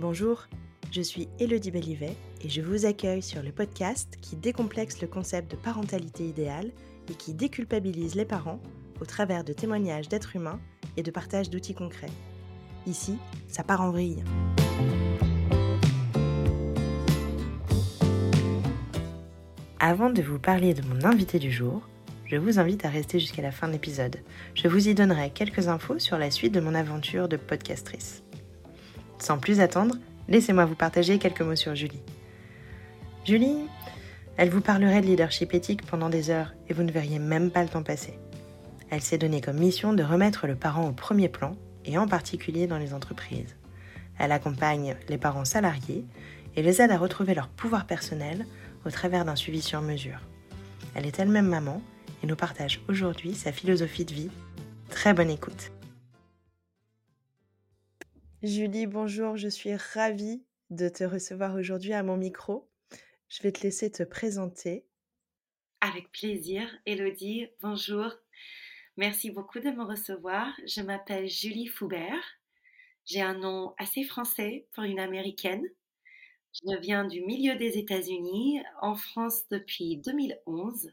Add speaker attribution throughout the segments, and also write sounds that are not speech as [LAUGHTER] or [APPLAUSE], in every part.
Speaker 1: Bonjour, je suis Elodie Bellivet et je vous accueille sur le podcast qui décomplexe le concept de parentalité idéale et qui déculpabilise les parents au travers de témoignages d'êtres humains et de partage d'outils concrets. Ici, ça part en vrille. Avant de vous parler de mon invité du jour, je vous invite à rester jusqu'à la fin de l'épisode. Je vous y donnerai quelques infos sur la suite de mon aventure de podcastrice. Sans plus attendre, laissez-moi vous partager quelques mots sur Julie. Julie, elle vous parlerait de leadership éthique pendant des heures et vous ne verriez même pas le temps passer. Elle s'est donnée comme mission de remettre le parent au premier plan et en particulier dans les entreprises. Elle accompagne les parents salariés et les aide à retrouver leur pouvoir personnel au travers d'un suivi sur mesure. Elle est elle-même maman et nous partage aujourd'hui sa philosophie de vie. Très bonne écoute. Julie, bonjour, je suis ravie de te recevoir aujourd'hui à mon micro. Je vais te laisser te présenter.
Speaker 2: Avec plaisir, Elodie, bonjour. Merci beaucoup de me recevoir. Je m'appelle Julie Foubert. J'ai un nom assez français pour une américaine. Je viens du milieu des États-Unis, en France depuis 2011,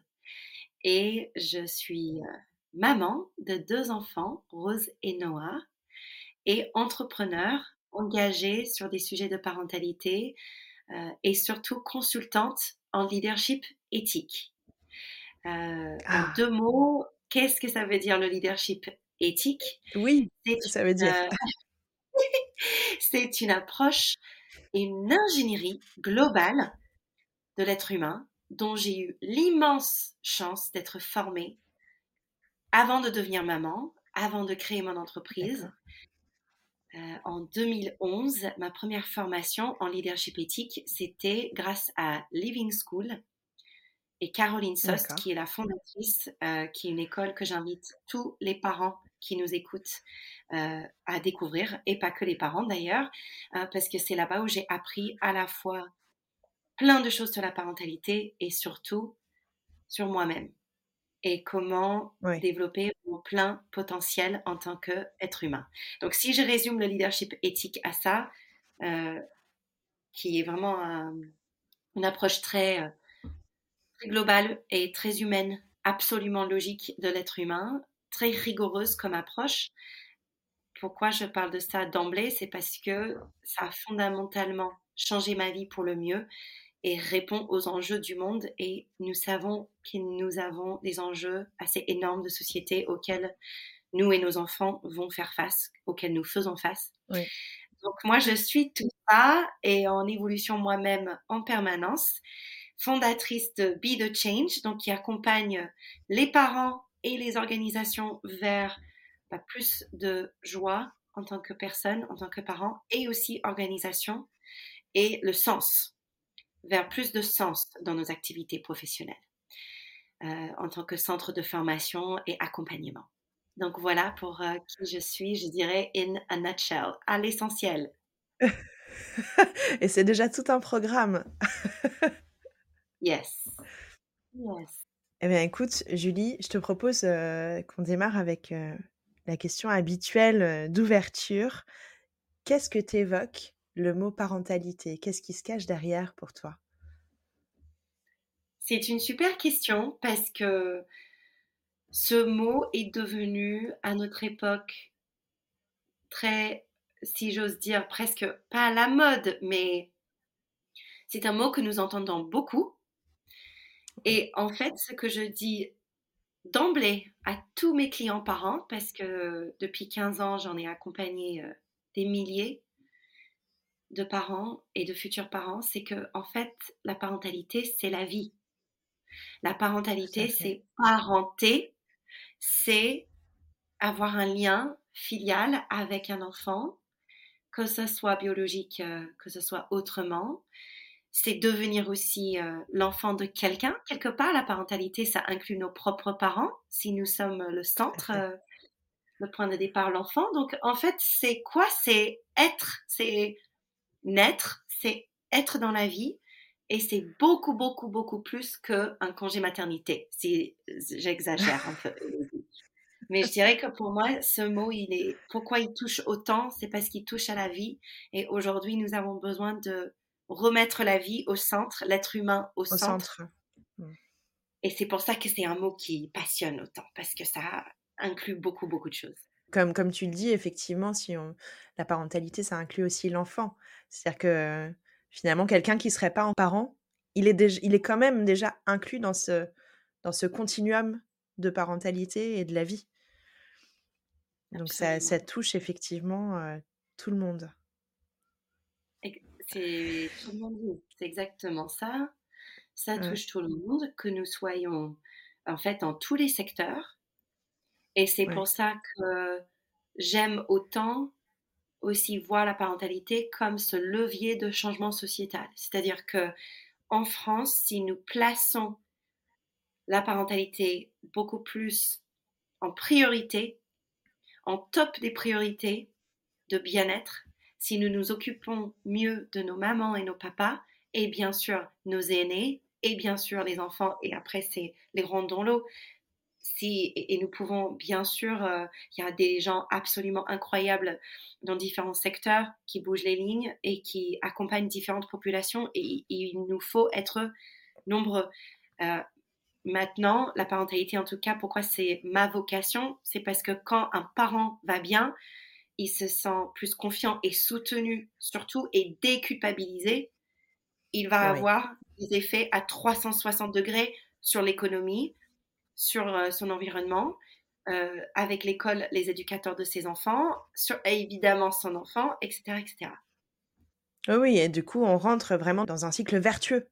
Speaker 2: et je suis euh, maman de deux enfants, Rose et Noah, et entrepreneur engagée sur des sujets de parentalité euh, et surtout consultante en leadership éthique. Euh, en ah. deux mots, qu'est-ce que ça veut dire le leadership éthique?
Speaker 1: Oui, ça veut dire. [LAUGHS]
Speaker 2: c'est une approche une ingénierie globale de l'être humain dont j'ai eu l'immense chance d'être formée avant de devenir maman, avant de créer mon entreprise. Euh, en 2011, ma première formation en leadership éthique, c'était grâce à Living School et Caroline Sost, qui est la fondatrice, euh, qui est une école que j'invite tous les parents qui nous écoutent euh, à découvrir, et pas que les parents d'ailleurs, hein, parce que c'est là-bas où j'ai appris à la fois plein de choses sur la parentalité et surtout sur moi-même et comment développer mon plein potentiel en tant qu'être humain. Donc si je résume le leadership éthique à ça, euh, qui est vraiment une approche très, très globale et très humaine, absolument logique de l'être humain, très rigoureuse comme approche. Pourquoi je parle de ça d'emblée? C'est parce que ça a fondamentalement changé ma vie pour le mieux et répond aux enjeux du monde. Et nous savons que nous avons des enjeux assez énormes de société auxquels nous et nos enfants vont faire face, auxquels nous faisons face. Donc moi, je suis tout ça et en évolution moi-même en permanence, fondatrice de Be the Change, donc qui accompagne les parents et les organisations vers bah, plus de joie en tant que personne, en tant que parent, et aussi organisation, et le sens, vers plus de sens dans nos activités professionnelles, euh, en tant que centre de formation et accompagnement. Donc voilà pour euh, qui je suis, je dirais, in a nutshell, à l'essentiel. [LAUGHS]
Speaker 1: et c'est déjà tout un programme. [LAUGHS]
Speaker 2: yes. Yes.
Speaker 1: Eh bien, écoute, Julie, je te propose qu'on démarre avec la question habituelle d'ouverture. Qu'est-ce que t'évoque le mot parentalité Qu'est-ce qui se cache derrière pour toi?
Speaker 2: C'est une super question parce que ce mot est devenu à notre époque très, si j'ose dire, presque pas à la mode, mais c'est un mot que nous entendons beaucoup. Et en fait, ce que je dis d'emblée à tous mes clients parents, parce que depuis 15 ans, j'en ai accompagné euh, des milliers de parents et de futurs parents, c'est que en fait, la parentalité, c'est la vie. La parentalité, c'est parenter, c'est avoir un lien filial avec un enfant, que ce soit biologique, euh, que ce soit autrement c'est devenir aussi euh, l'enfant de quelqu'un. Quelque part, la parentalité, ça inclut nos propres parents, si nous sommes le centre, euh, le point de départ, l'enfant. Donc, en fait, c'est quoi? C'est être, c'est naître, c'est être dans la vie. Et c'est beaucoup, beaucoup, beaucoup plus qu'un congé maternité, si j'exagère un peu. [LAUGHS] Mais je dirais que pour moi, ce mot, il est, pourquoi il touche autant, c'est parce qu'il touche à la vie. Et aujourd'hui, nous avons besoin de remettre la vie au centre, l'être humain au, centre. Mm. Et c'est pour ça que c'est un mot qui passionne autant, parce que ça inclut beaucoup, beaucoup de choses.
Speaker 1: Comme, comme tu le dis, effectivement, si on, la parentalité, ça inclut aussi l'enfant. C'est-à-dire que finalement, quelqu'un qui ne serait pas un parent, il est, il est quand même déjà inclus dans ce, dans ce continuum de parentalité et de la vie. Donc ça, ça, touche effectivement euh, tout le monde.
Speaker 2: C'est tout le monde, c'est exactement ça. Ça touche tout le monde, que nous soyons en fait dans tous les secteurs. Et c'est pour ça que j'aime autant aussi voir la parentalité comme ce levier de changement sociétal. C'est-à-dire que en France, si nous plaçons la parentalité beaucoup plus en priorité, en top des priorités de bien-être, si nous nous occupons mieux de nos mamans et nos papas, et bien sûr nos aînés, et bien sûr les enfants, et après c'est les rondons l'eau. Si, et nous pouvons, bien sûr, euh, il y a des gens absolument incroyables dans différents secteurs qui bougent les lignes et qui accompagnent différentes populations et, il nous faut être nombreux. Euh, maintenant, la parentalité, en tout cas, pourquoi c'est ma vocation C'est parce que quand un parent va bien, il se sent plus confiant et soutenu, surtout, et déculpabilisé. Il va avoir des effets à 360 degrés sur l'économie, sur euh, son environnement, euh, avec l'école, les éducateurs de ses enfants, sur évidemment son enfant, etc., etc.
Speaker 1: Oui, et du coup, on rentre vraiment dans un cycle vertueux.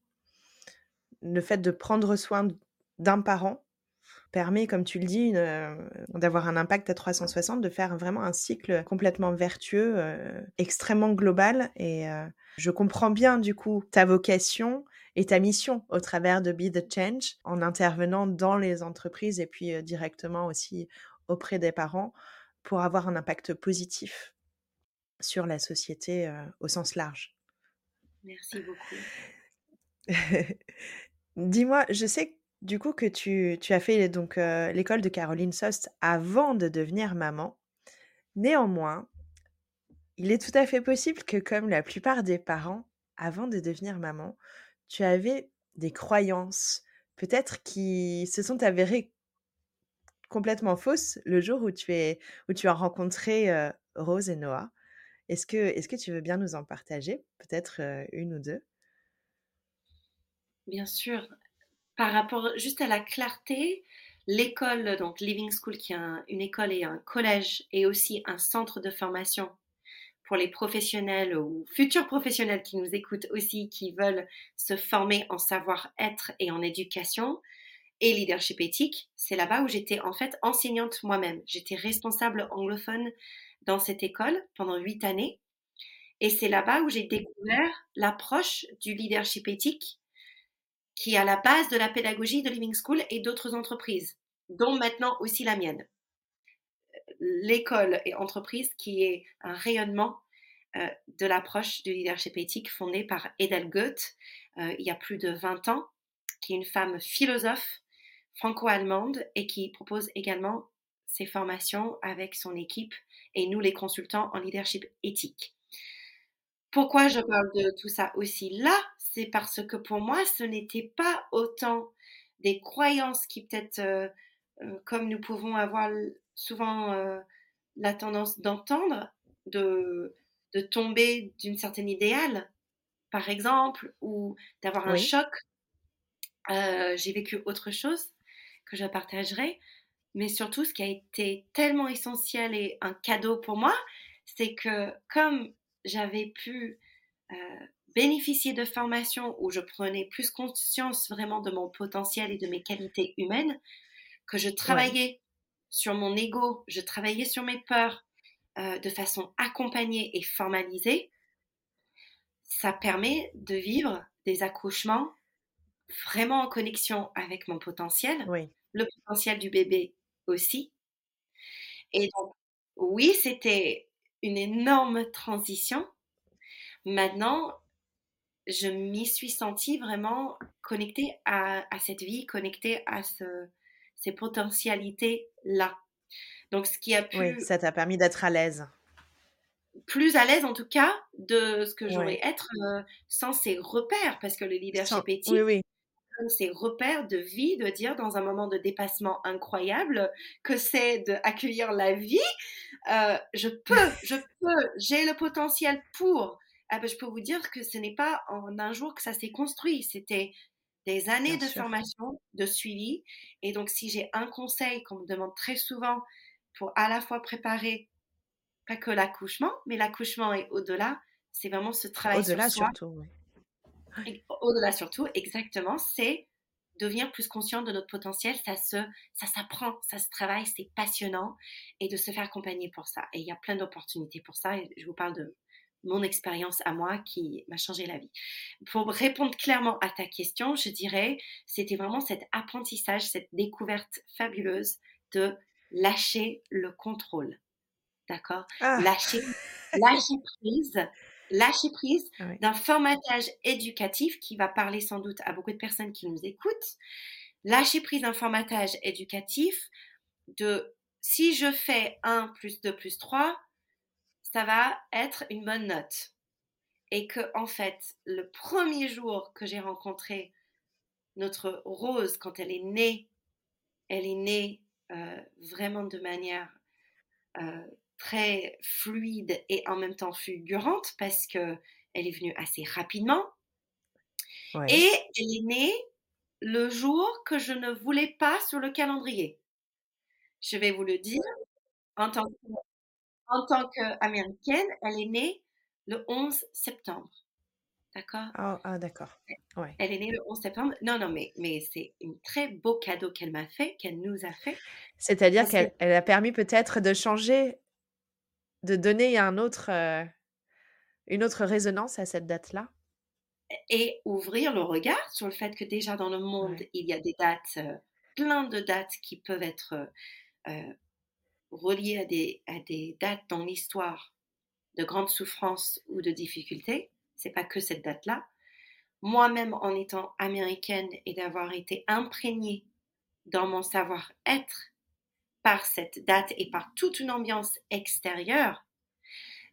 Speaker 1: Le fait de prendre soin d'un parent permet, comme tu le dis, euh, d'avoir un impact à 360, de faire vraiment un cycle complètement vertueux, extrêmement global. Et je comprends bien, du coup, ta vocation et ta mission au travers de Be the Change, en intervenant dans les entreprises et puis directement aussi auprès des parents pour avoir un impact positif sur la société au sens large.
Speaker 2: Merci beaucoup. [LAUGHS]
Speaker 1: Dis-moi, je sais du coup, que tu, as fait donc l'école de Caroline Sost avant de devenir maman. Néanmoins, il est tout à fait possible que, comme la plupart des parents, avant de devenir maman, tu avais des croyances, peut-être qui se sont avérées complètement fausses le jour où tu, as rencontré Rose et Noah. Est-ce que, est que tu veux bien nous en partager, peut-être une ou deux?
Speaker 2: Bien sûr par rapport juste à la clarté, l'école, donc Living School, qui est une école et un collège, et aussi un centre de formation pour les professionnels ou futurs professionnels qui nous écoutent aussi, qui veulent se former en savoir-être et en éducation et leadership éthique, c'est là-bas où j'étais en fait enseignante moi-même. J'étais responsable anglophone dans cette école pendant huit années. Et c'est là-bas où j'ai découvert l'approche du leadership éthique qui est à la base de la pédagogie de Living School et d'autres entreprises, dont maintenant aussi la mienne. L'école et entreprise qui est un rayonnement euh, de l'approche du leadership éthique fondée par Edel Goethe euh, il y a plus de 20 ans, qui est une femme philosophe franco-allemande et qui propose également ses formations avec son équipe et nous les consultants en leadership éthique. Pourquoi je parle de tout ça aussi là? C'est parce que pour moi, ce n'était pas autant des croyances qui peut-être, euh, comme nous pouvons avoir souvent euh, la tendance d'entendre, de, de tomber d'une certaine idéale, par exemple, ou d'avoir un choc. J'ai vécu autre chose que je partagerai, mais surtout ce qui a été tellement essentiel et un cadeau pour moi, c'est que comme j'avais pu euh, bénéficier de formations où je prenais plus conscience vraiment de mon potentiel et de mes qualités humaines, que je travaillais sur mon ego, je travaillais sur mes peurs euh, de façon accompagnée et formalisée, ça permet de vivre des accouchements vraiment en connexion avec mon potentiel, le potentiel du bébé aussi. Et donc, oui, c'était une énorme transition. Maintenant, je m'y suis sentie vraiment connectée à, cette vie, connectée à ce, ces potentialités-là. Donc, ce qui a pu.
Speaker 1: Oui, ça t'a permis d'être à l'aise.
Speaker 2: Plus à l'aise, en tout cas, de ce que j'aurais être euh, sans ces repères, parce que le leadership éthique, oui, oui. ces repères de vie, de dire dans un moment de dépassement incroyable que c'est d'accueillir la vie. Euh, je peux, [LAUGHS] je peux, j'ai le potentiel pour. Ah ben, je peux vous dire que ce n'est pas en un jour que ça s'est construit. C'était des années de formation, de suivi. Et donc, si j'ai un conseil qu'on me demande très souvent pour à la fois préparer pas que l'accouchement, mais l'accouchement est au-delà, c'est vraiment ce travail
Speaker 1: au-delà surtout.
Speaker 2: Au-delà surtout, exactement, c'est devenir plus conscient de notre potentiel, ça se, ça s'apprend, ça se travaille, c'est passionnant et de se faire accompagner pour ça. Et il y a plein d'opportunités pour ça. Et je vous parle de mon expérience à moi qui m'a changé la vie. Pour répondre clairement à ta question, je dirais, c'était vraiment cet apprentissage, cette découverte fabuleuse de lâcher le contrôle. D'accord? Ah. lâcher, lâcher prise, lâcher prise d'un formatage éducatif qui va parler sans doute à beaucoup de personnes qui nous écoutent. Lâcher prise d'un formatage éducatif de si je fais 1 plus 2 plus 3, ça va être une bonne note. Et que, en fait, le premier jour que j'ai rencontré notre Rose, quand elle est née, elle est née euh, vraiment de manière euh, très fluide et en même temps fulgurante parce que elle est venue assez rapidement. Et elle est née le jour que je ne voulais pas sur le calendrier. Je vais vous le dire en tant que en tant qu'américaine, elle est née le 11 septembre. D'accord?
Speaker 1: Ah, ah, d'accord.
Speaker 2: Ouais. Elle est née le 11 septembre. Non, non, mais, mais c'est un très beau cadeau qu'elle m'a fait, qu'elle nous a fait.
Speaker 1: C'est-à-dire qu'elle elle a permis peut-être de changer, de donner un autre, euh, une autre résonance à cette date-là?
Speaker 2: Et ouvrir le regard sur le fait que déjà dans le monde, il y a des dates, euh, plein de dates qui peuvent être euh, des, à des dates dans l'histoire de grandes souffrances ou de difficultés. C'est pas que cette date-là. Moi-même, en étant américaine et d'avoir été imprégnée dans mon savoir-être par cette date et par toute une ambiance extérieure,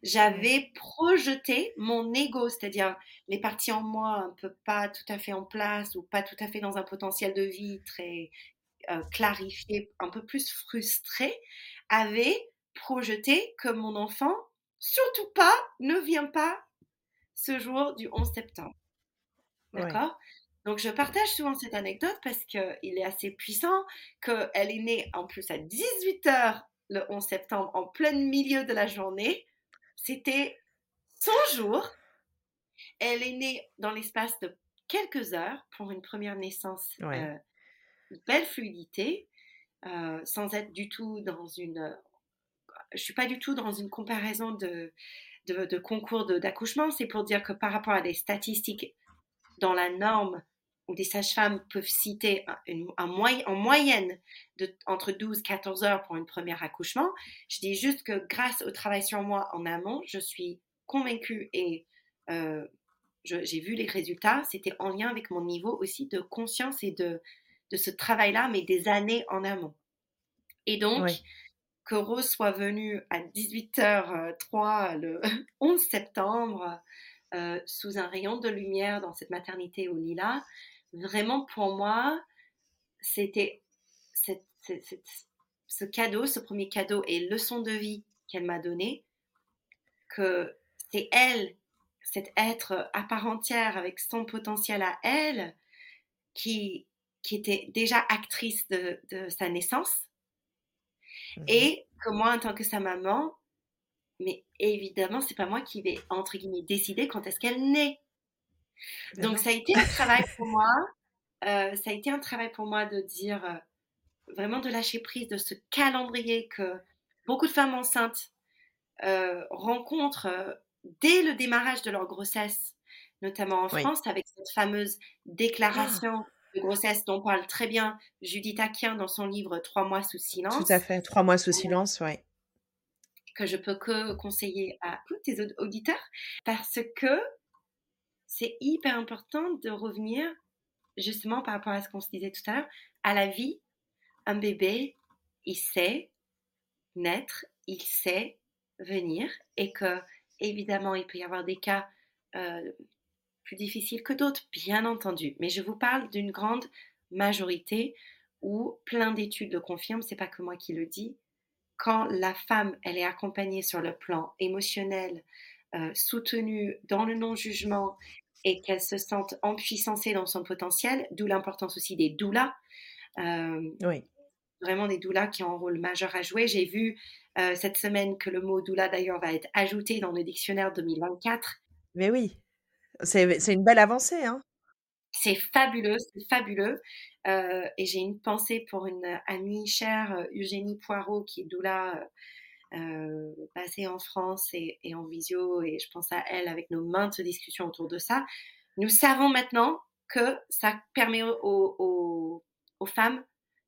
Speaker 2: j'avais projeté mon ego, c'est-à-dire les parties en moi un peu pas tout à fait en place ou pas tout à fait dans un potentiel de vie très euh, clarifié, un peu plus frustré, avait projeté que mon enfant, surtout pas, ne vient pas ce jour du 11 septembre. D'accord? Donc, je partage souvent cette anecdote parce qu'il est assez puissant, qu'elle est née en plus à 18h le 11 septembre, en plein milieu de la journée. C'était son jour. Elle est née dans l'espace de quelques heures pour une première naissance. Euh, belle fluidité. Euh, sans être du tout dans une... Je suis pas du tout dans une comparaison de, de, concours d'accouchement, c'est pour dire que par rapport à des statistiques dans la norme où des sages-femmes peuvent citer en moyenne de, entre 12 et 14 heures pour un premier accouchement, je dis juste que grâce au travail sur moi en amont, je suis convaincue et euh, j'ai vu les résultats, c'était en lien avec mon niveau aussi de conscience et de, de ce travail-là, mais des années en Et donc, que Rose soit venue à 18h03 le [LAUGHS] 11 septembre, euh, sous un rayon de lumière dans cette maternité au Lila, vraiment pour moi, c'était ce cadeau, ce premier cadeau et leçon de vie qu'elle m'a donné, que c'est elle, cet être à part entière avec son potentiel à elle, qui, qui était déjà actrice de, sa naissance. Mhm. Et que moi, en tant que sa maman, mais évidemment, c'est pas moi qui vais, entre guillemets, décider quand est-ce qu'elle naît. Donc, ça a été un travail pour moi. Euh, ça a été un travail pour moi de dire, euh, vraiment de lâcher prise de ce calendrier que beaucoup de femmes enceintes euh, rencontrent dès le démarrage de leur grossesse, notamment en France, avec cette fameuse déclaration de grossesse dont parle très bien Judith Aquin dans son livre Trois mois sous silence.
Speaker 1: Tout à fait, Trois mois sous silence, oui.
Speaker 2: Que je peux que conseiller à tous tes auditeurs parce que c'est hyper important de revenir justement par rapport à ce qu'on se disait tout à l'heure, à la vie. Un bébé, il sait naître, il sait venir et que, évidemment, il peut y avoir des cas euh, plus difficiles que d'autres, bien entendu. Mais je vous parle d'une grande majorité où plein d'études le confirment, c'est pas que moi qui le dis. Quand la femme, elle est accompagnée sur le plan émotionnel, euh, soutenue dans le non-jugement et qu'elle se sente empuissancée dans son potentiel, d'où l'importance aussi des doulas. Euh, oui. Vraiment des doulas qui ont un rôle majeur à jouer. J'ai vu euh, cette semaine que le mot doula d'ailleurs va être ajouté dans le dictionnaire 2024.
Speaker 1: Mais oui, c'est une belle avancée. Hein
Speaker 2: c'est fabuleux, c'est fabuleux. Euh, et j'ai une pensée pour une amie chère, Eugénie Poirot, qui est doula euh, basée en France et, en visio. Et je pense à elle avec nos maintes discussions autour de ça. Nous savons maintenant que ça permet aux, aux femmes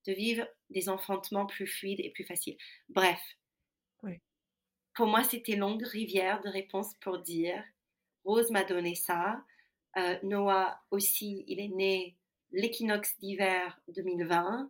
Speaker 2: de vivre des enfantements plus fluides et plus faciles. Bref, pour moi, c'était longue rivière de réponses pour dire Rose m'a donné ça. Euh, Noah aussi, il est né l'équinoxe d'hiver 2020.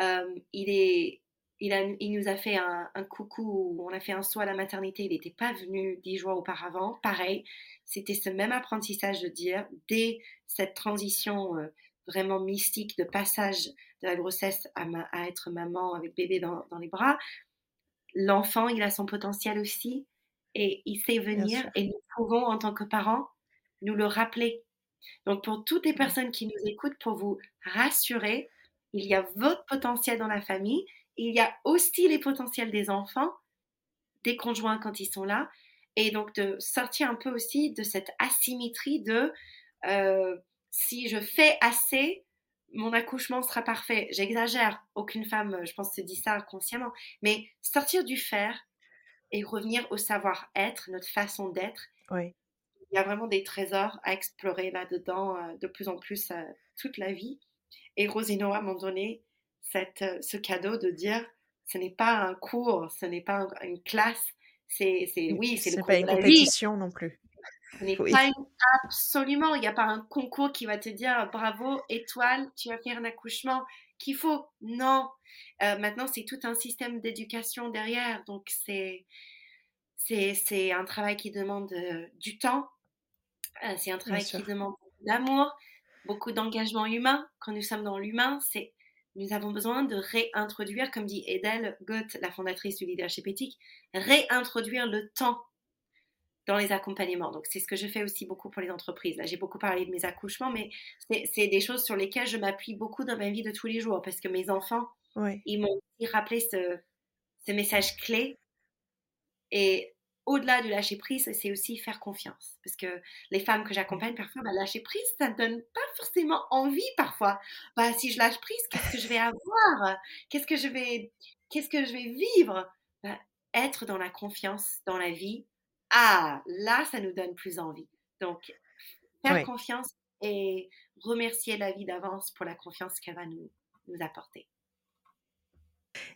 Speaker 2: Euh, il, est, il, a, il nous a fait un, coucou, on a fait un saut à la maternité, il n'était pas venu dix jours auparavant. Pareil, c'était ce même apprentissage de dire, dès cette transition euh, vraiment mystique de passage de la grossesse à, être maman avec bébé dans les bras, l'enfant, il a son potentiel aussi et il sait venir et nous pouvons, en tant que parents, nous le rappeler. Donc, pour toutes les personnes qui nous écoutent, pour vous rassurer, il y a votre potentiel dans la famille, il y a aussi les potentiels des enfants, des conjoints quand ils sont là, et donc de sortir un peu aussi de cette asymétrie de euh, si je fais assez, mon accouchement sera parfait. J'exagère, aucune femme, je pense, se dit ça consciemment. Mais sortir du faire et revenir au savoir-être, notre façon d'être. Oui. Il y a vraiment des trésors à explorer là-dedans euh, de plus en plus euh, toute la vie. Et Rosino m'ont donné cette, euh, ce cadeau de dire ce n'est pas un cours, ce n'est pas une classe, c'est, oui, c'est le
Speaker 1: pas une compétition non plus.
Speaker 2: Ce n'est pas absolument, il n'y a pas un concours qui va te dire bravo, étoile, tu as fait un accouchement qu'il faut. Non. Euh, maintenant, c'est tout un système d'éducation derrière. Donc, c'est, c'est, un travail qui demande euh, du temps. Euh, c'est un travail qui demande de l'amour, beaucoup d'engagement humain. Quand nous sommes dans l'humain, c'est nous avons besoin de réintroduire, comme dit Edel Goethe, la fondatrice du leadership éthique, réintroduire le temps dans les accompagnements. Donc, c'est ce que je fais aussi beaucoup pour les entreprises. Là, j'ai beaucoup parlé de mes accouchements, mais c'est des choses sur lesquelles je m'appuie beaucoup dans ma vie de tous les jours parce que mes enfants, ils m'ont rappelé ce, ce message clé. Et au-delà du lâcher prise, c'est aussi faire confiance. Parce que les femmes que j'accompagne, parfois, bah, lâcher prise, ça ne donne pas forcément envie parfois. Bah, si je lâche prise, qu'est-ce que je vais avoir? Qu'est-ce que je vais, qu'est-ce que je vais vivre? Bah, Être dans la confiance dans la vie, ah, là, ça nous donne plus envie. Donc, faire confiance et remercier la vie d'avance pour la confiance qu'elle va nous, nous apporter.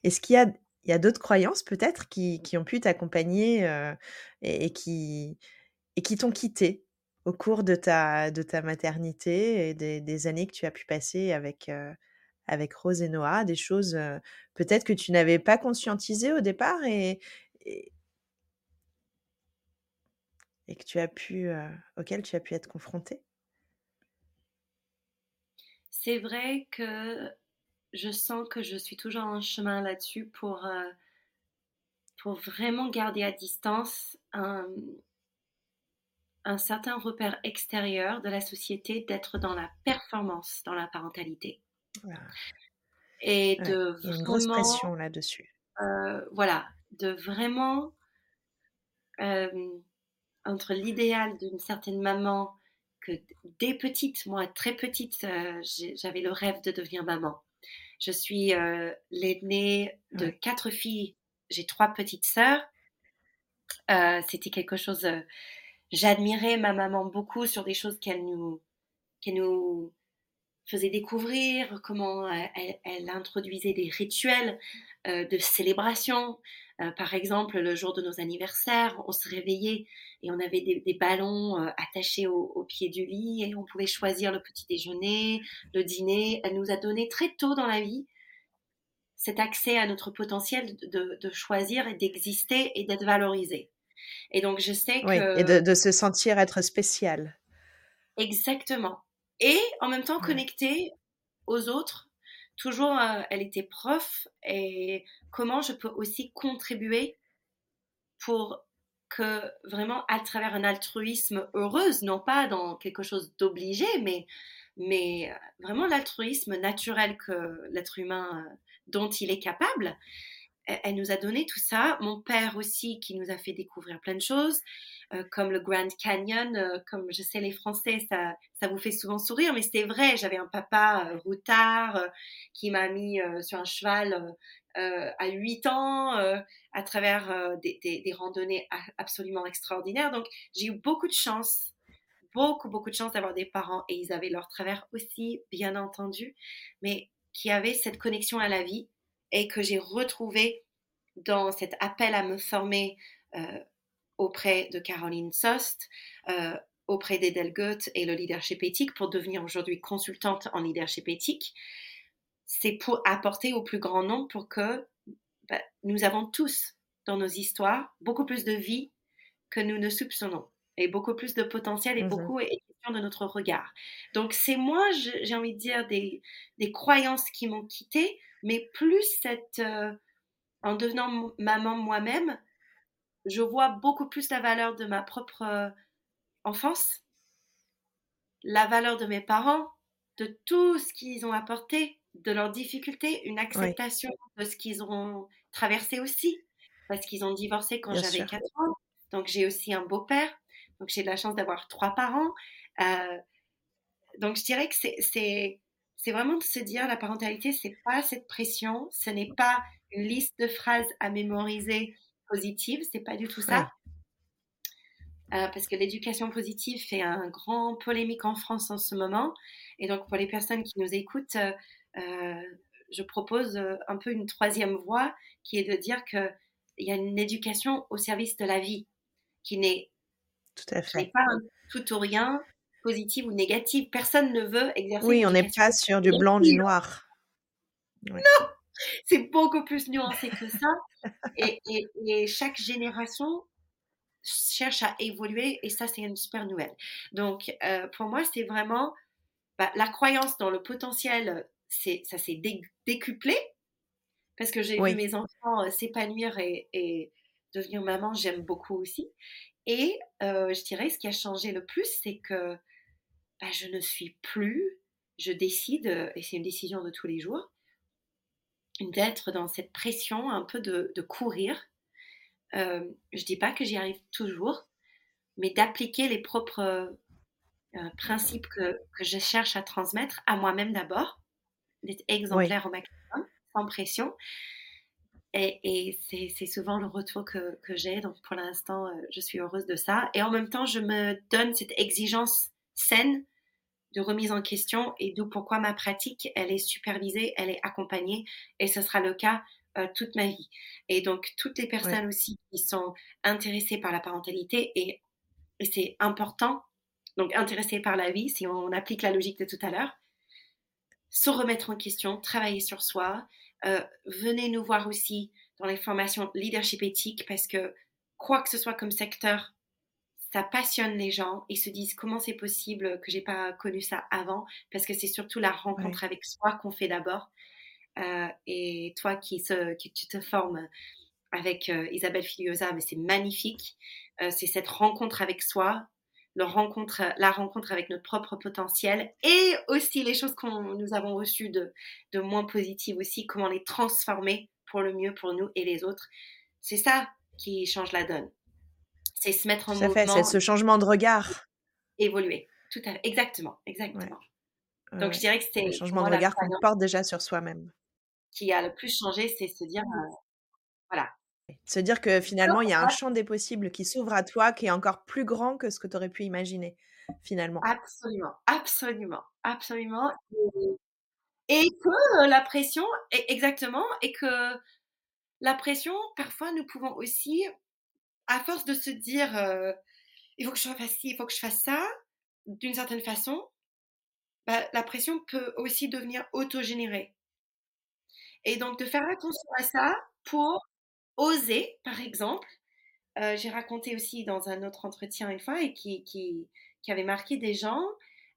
Speaker 1: Est-ce qu'il y a, il y a d'autres croyances peut-être qui, qui, ont pu t'accompagner euh, et, qui, et qui t'ont quitté au cours de ta, de ta maternité et des, des années que tu as pu passer avec, euh, avec Rose et Noah, des choses euh, peut-être que tu n'avais pas conscientisées au départ et, et que tu as pu, euh, auquel tu as pu être confronté
Speaker 2: C'est vrai que je sens que je suis toujours en chemin là-dessus pour, euh, pour vraiment garder à distance un, un certain repère extérieur de la société d'être dans la performance dans la parentalité.
Speaker 1: Et de a une grosse pression là-dessus.
Speaker 2: Euh, voilà, de vraiment entre l'idéal d'une certaine maman que dès petite, moi très petite, euh, j'avais le rêve de devenir maman. Je suis euh, l'aînée de quatre filles. J'ai trois petites sœurs. Euh, c'était quelque chose. J'admirais ma maman beaucoup sur des choses qu'elle nous, qu'elle nous faisait découvrir, comment elle, introduisait des rituels de célébration, euh, par exemple, le jour de nos anniversaires, on se réveillait et on avait des, ballons euh, attachés au, pied du lit et on pouvait choisir le petit déjeuner, le dîner. Elle nous a donné très tôt dans la vie cet accès à notre potentiel de, de choisir et d'exister et d'être valorisé. Et donc, je sais
Speaker 1: oui,
Speaker 2: que...
Speaker 1: Et de, de, se sentir être spécial.
Speaker 2: Exactement. Et en même temps, connecter aux autres. Toujours, euh, elle était prof et comment je peux aussi contribuer pour que vraiment à travers un altruisme heureuse, non pas dans quelque chose d'obligé, mais, mais euh, vraiment l'altruisme naturel que l'être humain, euh, dont il est capable, elle nous a donné tout ça. Mon père aussi qui nous a fait découvrir plein de choses. Euh, comme le Grand Canyon, euh, comme je sais les Français, ça, ça vous fait souvent sourire, mais c'était vrai. J'avais un papa euh, routard qui m'a mis sur un cheval à 8 ans à travers des, des, randonnées absolument extraordinaires. Donc j'ai eu beaucoup de chance, beaucoup, beaucoup de chance d'avoir des parents et ils avaient leur travers aussi, bien entendu, mais qui avaient cette connexion à la vie et que j'ai retrouvé dans cet appel à me former euh, auprès de Caroline Sost, euh, auprès d'Edel Goethe et le leadership éthique pour devenir aujourd'hui consultante en leadership éthique. C'est pour apporter au plus grand nombre pour que bah, nous avons tous dans nos histoires beaucoup plus de vie que nous ne soupçonnons et beaucoup plus de potentiel et mmh beaucoup est question de notre regard. Donc c'est moi, j'ai envie de dire, des, des croyances qui m'ont quitté, mais plus cette... Euh, en devenant maman moi-même, je vois beaucoup plus la valeur de ma propre euh, enfance, la valeur de mes parents, de tout ce qu'ils ont apporté, de leurs difficultés, une acceptation de ce qu'ils ont traversé aussi, parce qu'ils ont divorcé quand j'avais 4 ans. Donc j'ai aussi un beau-père, donc j'ai de la chance d'avoir trois parents. Euh, donc je dirais que c'est c'est vraiment de se dire la parentalité, c'est pas cette pression, ce n'est pas une liste de phrases à mémoriser positive, c'est pas du tout ça. Euh, parce que l'éducation positive fait un grand polémique en France en ce moment. Et donc, pour les personnes qui nous écoutent, euh, euh, je propose un peu une troisième voie qui est de dire qu'il y a une éducation au service de la vie qui n'est pas un tout ou rien, positive ou négative. Personne ne veut exercer.
Speaker 1: Oui, on n'est pas sur du blanc, du noir.
Speaker 2: Non, [LAUGHS] c'est beaucoup plus nuancé que ça. Et, et, chaque génération cherche à évoluer et ça, c'est une super nouvelle. Donc, euh, pour moi, c'est vraiment bah, la croyance dans le potentiel, c'est, ça s'est décuplé parce que j'ai vu mes enfants euh, s'épanouir et, et, devenir maman, j'aime beaucoup aussi. Et euh, je dirais, ce qui a changé le plus, c'est que bah, je ne suis plus, je décide, et c'est une décision de tous les jours, d'être dans cette pression un peu de, courir. Euh, je dis pas que j'y arrive toujours, mais d'appliquer les propres euh, principes que, je cherche à transmettre à moi-même d'abord, d'être exemplaire au maximum, sans pression. Et, c'est souvent le retour que, j'ai. Donc pour l'instant, euh, je suis heureuse de ça. Et en même temps, je me donne cette exigence saine de remise en question et d'où pourquoi ma pratique, elle est supervisée, elle est accompagnée et ce sera le cas euh, toute ma vie. Et donc, toutes les personnes aussi qui sont intéressées par la parentalité et, c'est important, donc intéressées par la vie, si on applique la logique de tout à l'heure, se remettre en question, travailler sur soi. Euh, venez nous voir aussi dans les formations leadership éthique parce que quoi que ce soit comme secteur, ça passionne les gens. Ils se disent comment c'est possible que j'ai pas connu ça avant, parce que c'est surtout la rencontre avec soi qu'on fait d'abord. Euh, et toi qui, se, qui tu te formes avec euh, Isabelle Filiosa, mais c'est magnifique. Euh, c'est cette rencontre avec soi, le rencontre, la rencontre avec notre propre potentiel et aussi les choses que nous avons reçues de, de moins positives aussi, comment les transformer pour le mieux pour nous et les autres. C'est ça qui change la donne c'est se mettre en
Speaker 1: Tout fait, c'est ce changement de regard.
Speaker 2: Évoluer. Tout à fait. Exactement, exactement. Donc je dirais que c'est
Speaker 1: le changement de regard qu'on porte déjà sur soi-même.
Speaker 2: Qui a le plus changé, c'est se dire, euh, voilà.
Speaker 1: Se dire que finalement, il y a un champ des possibles qui s'ouvre à toi, qui est encore plus grand que ce que tu aurais pu imaginer, finalement.
Speaker 2: Absolument, absolument, absolument. Et, que euh, la pression, exactement, et que la pression, parfois, nous pouvons aussi à force de se dire euh, il faut que je fasse ci, il faut que je fasse ça, d'une certaine façon, bah, la pression peut aussi devenir autogénérée. Et donc, de faire attention à ça pour oser, par exemple. Euh, j'ai raconté aussi dans un autre entretien une fois et qui, qui, qui avait marqué des gens,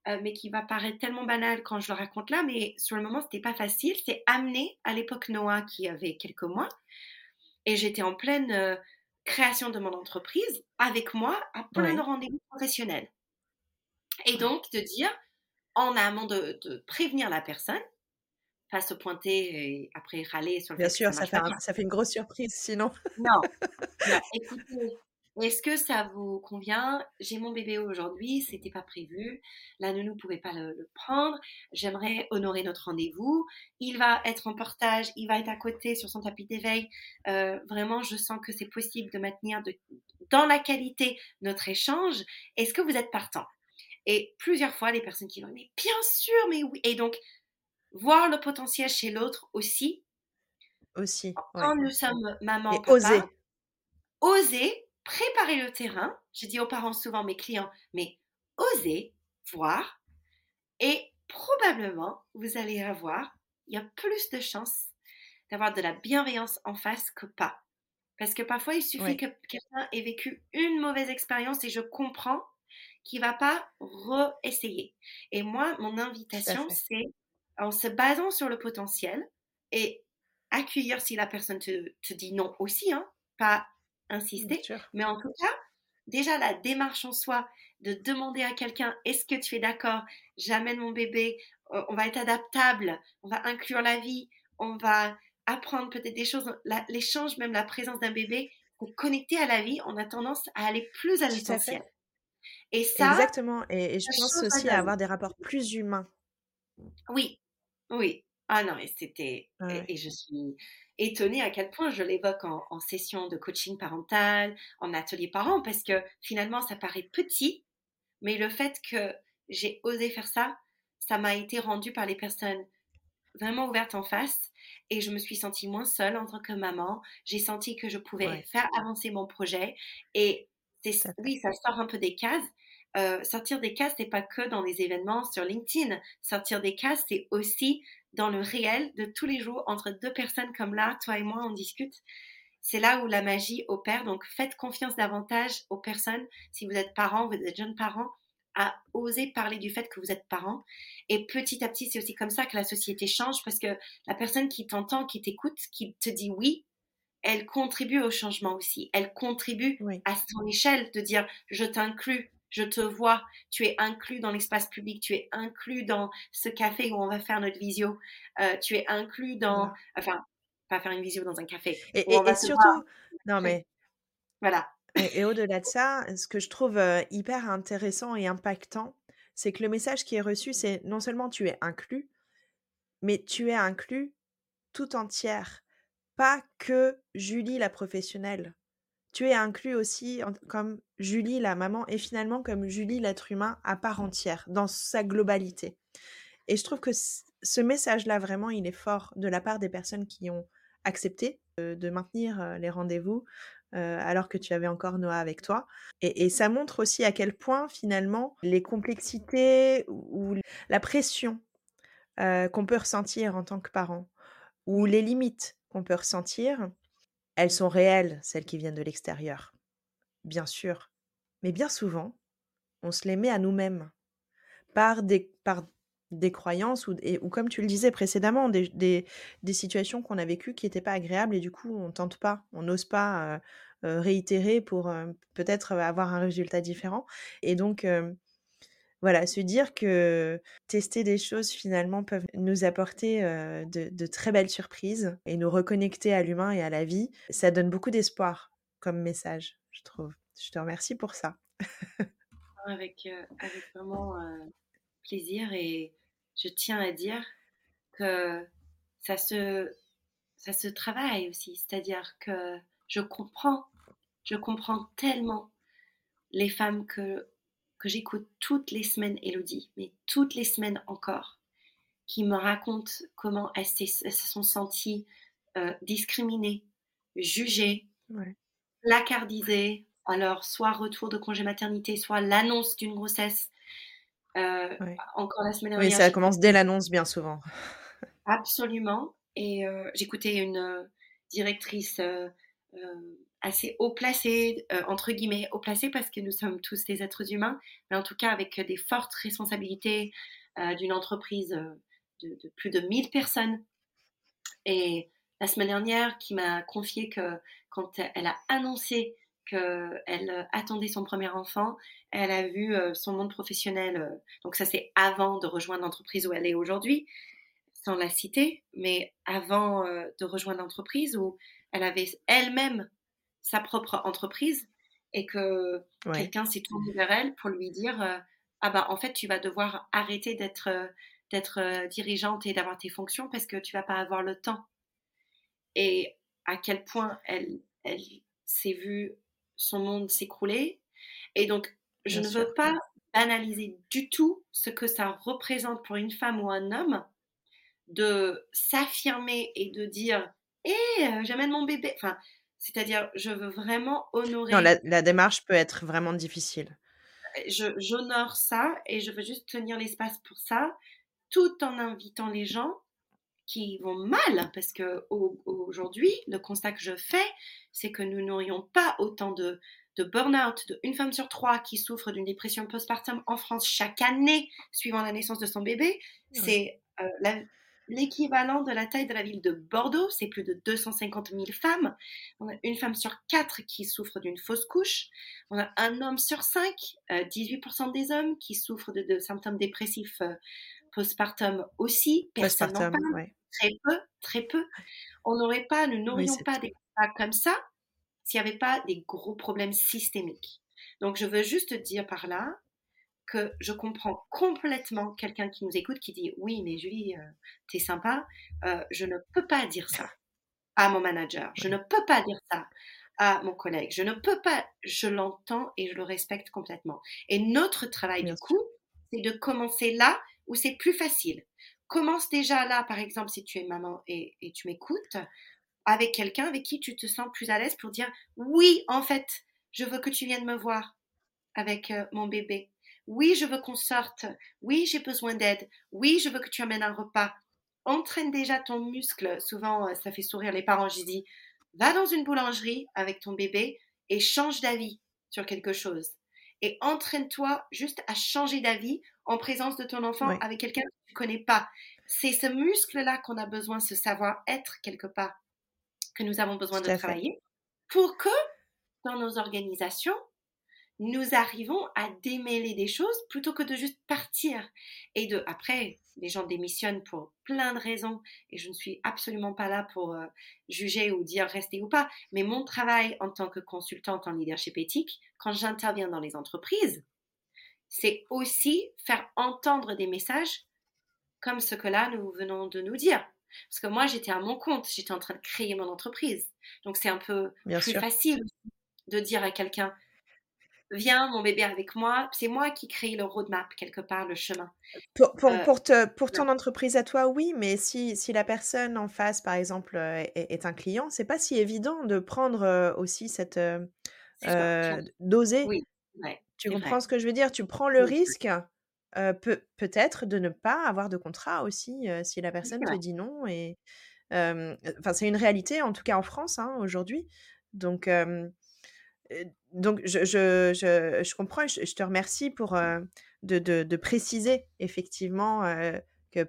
Speaker 2: euh, mais qui va paraître tellement banal quand je le raconte là, mais sur le moment, c'était pas facile. C'est amené à l'époque Noah qui avait quelques mois. Et j'étais en pleine création de mon entreprise avec moi à plein de rendez-vous professionnels. Et donc, de dire, en amont de, de prévenir la personne, pas se pointer et après râler sur le
Speaker 1: Bien sûr, ça, fait ça, fait une grosse surprise sinon.
Speaker 2: Non. [LAUGHS] Écoutez, est-ce que ça vous convient? J'ai mon bébé aujourd'hui, c'était pas prévu. La nounou pouvait pas le, prendre. J'aimerais honorer notre rendez-vous. Il va être en portage, il va être à côté sur son tapis d'éveil. Euh, vraiment, je sens que c'est possible de maintenir de, dans la qualité notre échange. Est-ce que vous êtes partant? Et plusieurs fois, les personnes qui vont, mais bien sûr, mais oui. Et donc, voir le potentiel chez l'autre aussi.
Speaker 1: Aussi.
Speaker 2: Quand nous sommes maman,
Speaker 1: Et oser.
Speaker 2: Oser préparer le terrain. Je dis aux parents souvent, mes clients, mais oser voir. Et probablement, vous allez avoir, il y a plus de chances d'avoir de la bienveillance en face que pas. Parce que parfois, il suffit que quelqu'un ait vécu une mauvaise expérience et je comprends qu'il va pas re-essayer. Et moi, mon invitation, c'est en se basant sur le potentiel et accueillir si la personne te, dit non aussi, hein, pas insister. Mais en tout cas, déjà la démarche en soi de demander à quelqu'un est-ce que tu es d'accord? J'amène mon bébé, euh, on va être adaptable, on va inclure la vie, on va apprendre peut-être des choses. L'échange, même la présence d'un bébé, pour connecter à la vie, on a tendance à aller plus à l'essentiel.
Speaker 1: Et ça. Exactement. Et, et je pense aussi à avoir des rapports plus humains.
Speaker 2: Oui, oui. Ah non, et c'était. Et, je suis étonnée à quel point je l'évoque en, session de coaching parental, en atelier parent, parce que finalement, ça paraît petit, mais le fait que j'ai osé faire ça, ça m'a été rendu par les personnes vraiment ouvertes en face et je me suis sentie moins seule en tant que maman. J'ai senti que je pouvais faire avancer mon projet et oui, ça sort un peu des cases, euh, sortir des cases, c'est pas que dans les événements sur LinkedIn. Sortir des cases, c'est aussi dans le réel de tous les jours entre deux personnes comme là, toi et moi, on discute. C'est là où la magie opère. Donc, faites confiance davantage aux personnes. Si vous êtes parents, vous êtes jeunes parents, à oser parler du fait que vous êtes parents. Et petit à petit, c'est aussi comme ça que la société change parce que la personne qui t'entend, qui t'écoute, qui te dit oui, elle contribue au changement aussi. Elle contribue à son échelle de dire je t'inclus, je te vois, tu es inclus dans l'espace public, tu es inclus dans ce café où on va faire notre visio, euh, tu es inclus dans, enfin, pas faire une visio dans un café.
Speaker 1: Et, surtout, non mais,
Speaker 2: voilà.
Speaker 1: Et, au-delà de ça, ce que je trouve euh, hyper intéressant et impactant, c'est que le message qui est reçu, c'est non seulement tu es inclus, mais tu es inclus tout entière, pas que Julie la professionnelle tu es inclus aussi comme Julie la maman et finalement comme Julie l'être humain à part entière dans sa globalité. Et je trouve que ce message-là vraiment il est fort de la part des personnes qui ont accepté de, maintenir les rendez-vous alors que tu avais encore Noah avec toi. Et, ça montre aussi à quel point finalement les complexités ou, la pression qu'on peut ressentir en tant que parent ou les limites qu'on peut ressentir, elles sont réelles, celles qui viennent de l'extérieur, bien sûr. Mais bien souvent, on se les met à nous-mêmes par des, croyances ou, ou, comme tu le disais précédemment, des, des, situations qu'on a vécues qui n'étaient pas agréables et du coup, on tente pas, on n'ose pas euh, euh, réitérer pour euh, peut-être avoir un résultat différent. Et donc, voilà, se dire que tester des choses finalement peuvent nous apporter de, très belles surprises et nous reconnecter à l'humain et à la vie, ça donne beaucoup d'espoir comme message, je trouve. Je te remercie pour ça.
Speaker 2: avec, avec vraiment plaisir et je tiens à dire que ça se, ça se travaille aussi, c'est-à-dire que je comprends, je comprends tellement les femmes que que j'écoute toutes les semaines, Elodie, mais toutes les semaines encore, qui me racontent comment elles, se sont senties euh, discriminées, jugées, placardisées. Alors, soit retour de congé maternité, soit l'annonce d'une grossesse. Euh, encore la semaine
Speaker 1: dernière. Oui, ça commence dès l'annonce, bien souvent.
Speaker 2: Absolument. et j'écoutais une directrice assez haut placée, entre guillemets haut placée parce que nous sommes tous des êtres humains, mais en tout cas avec des fortes responsabilités d'une entreprise de, de, plus de 1000 personnes. Et la semaine dernière, qui m'a confié que quand elle a annoncé qu'elle attendait son premier enfant, elle a vu euh, son monde professionnel, euh, donc ça c'est avant de rejoindre l'entreprise où elle est aujourd'hui, sans la citer, mais avant euh, de rejoindre l'entreprise où elle avait elle-même sa propre entreprise et que quelqu'un s'est tourné vers elle pour lui dire ah bah en fait tu vas devoir arrêter d'être d'être dirigeante et d'avoir tes fonctions parce que tu vas pas avoir le temps et à quel point elle elle s'est vue son monde s'écrouler. Et donc, je ne veux pas analyser du tout ce que ça représente pour une femme ou un homme de s'affirmer et de dire Hé, eh, j'amène mon bébé. Enfin, c'est-à-dire, je veux vraiment honorer.
Speaker 1: Non, la, démarche peut être vraiment difficile.
Speaker 2: J'honore ça et je veux juste tenir l'espace pour ça, tout en invitant les gens qui vont mal, parce que aujourd'hui, le constat que je fais, c'est que nous n'aurions pas autant de, de burn-out de une femme sur trois qui souffre d'une dépression postpartum en France chaque année suivant la naissance de son bébé. C'est euh, l'équivalent de la taille de la ville de Bordeaux, c'est plus de 250 000 femmes. On a une femme sur quatre qui souffre d'une fausse couche. On a un homme sur cinq, 18% euh, des hommes qui souffrent de, symptômes dépressifs euh, postpartum aussi. Personne Très peu, très peu. On n'aurait pas, nous n'aurions pas des cas comme ça s'il n'y avait pas des gros problèmes systémiques. Donc, je veux juste dire par là que je comprends complètement quelqu'un qui nous écoute qui dit oui, mais Julie, euh, t'es sympa. Euh, je ne peux pas dire ça à mon manager. Je ne peux pas dire ça à mon collègue. Je ne peux pas. Je l'entends et je le respecte complètement. Et notre travail, du coup, c'est de commencer là où c'est plus facile. Commence déjà là, par exemple, si tu es maman et, tu m'écoutes, avec quelqu'un avec qui tu te sens plus à l'aise pour dire oui, en fait, je veux que tu viennes me voir avec euh, mon bébé. Oui, je veux qu'on sorte. Oui, j'ai besoin d'aide. Oui, je veux que tu amènes un repas. Entraîne déjà ton muscle. Souvent, euh, ça fait sourire les parents. Je dis, va dans une boulangerie avec ton bébé et change d'avis sur quelque chose. Et entraîne-toi juste à changer d'avis en présence de ton enfant avec quelqu'un connais pas. C'est ce muscle-là qu'on a besoin, ce savoir-être quelque part, que nous avons besoin de travailler pour que dans nos organisations, nous arrivons à démêler des choses plutôt que de juste partir. Et de, après, les gens démissionnent pour plein de raisons et je ne suis absolument pas là pour euh, juger ou dire rester ou pas. Mais mon travail en tant que consultante en leadership éthique, quand j'interviens dans les entreprises, c'est aussi faire entendre des messages comme ce que là nous venons de nous dire. Parce que moi, j'étais à mon compte, j'étais en train de créer mon entreprise. Donc, c'est un peu plus facile de dire à quelqu'un Viens, mon bébé, avec moi. C'est moi qui crée le roadmap, quelque part, le chemin.
Speaker 1: Pour, pour, euh, pour, ton entreprise à toi, oui, mais si, si la personne en face, par exemple, euh, est, un client, c'est pas si évident de prendre euh, aussi cette. d'oser. Oui, tu comprends ce que je veux dire? Tu prends le risque peut, peut-être de ne pas avoir de contrat aussi si la personne te dit non. Et enfin, c'est une réalité en tout cas en France hein, aujourd'hui. Donc, donc je, je, je, je, comprends. Je, je, te remercie pour de, de, de, préciser effectivement que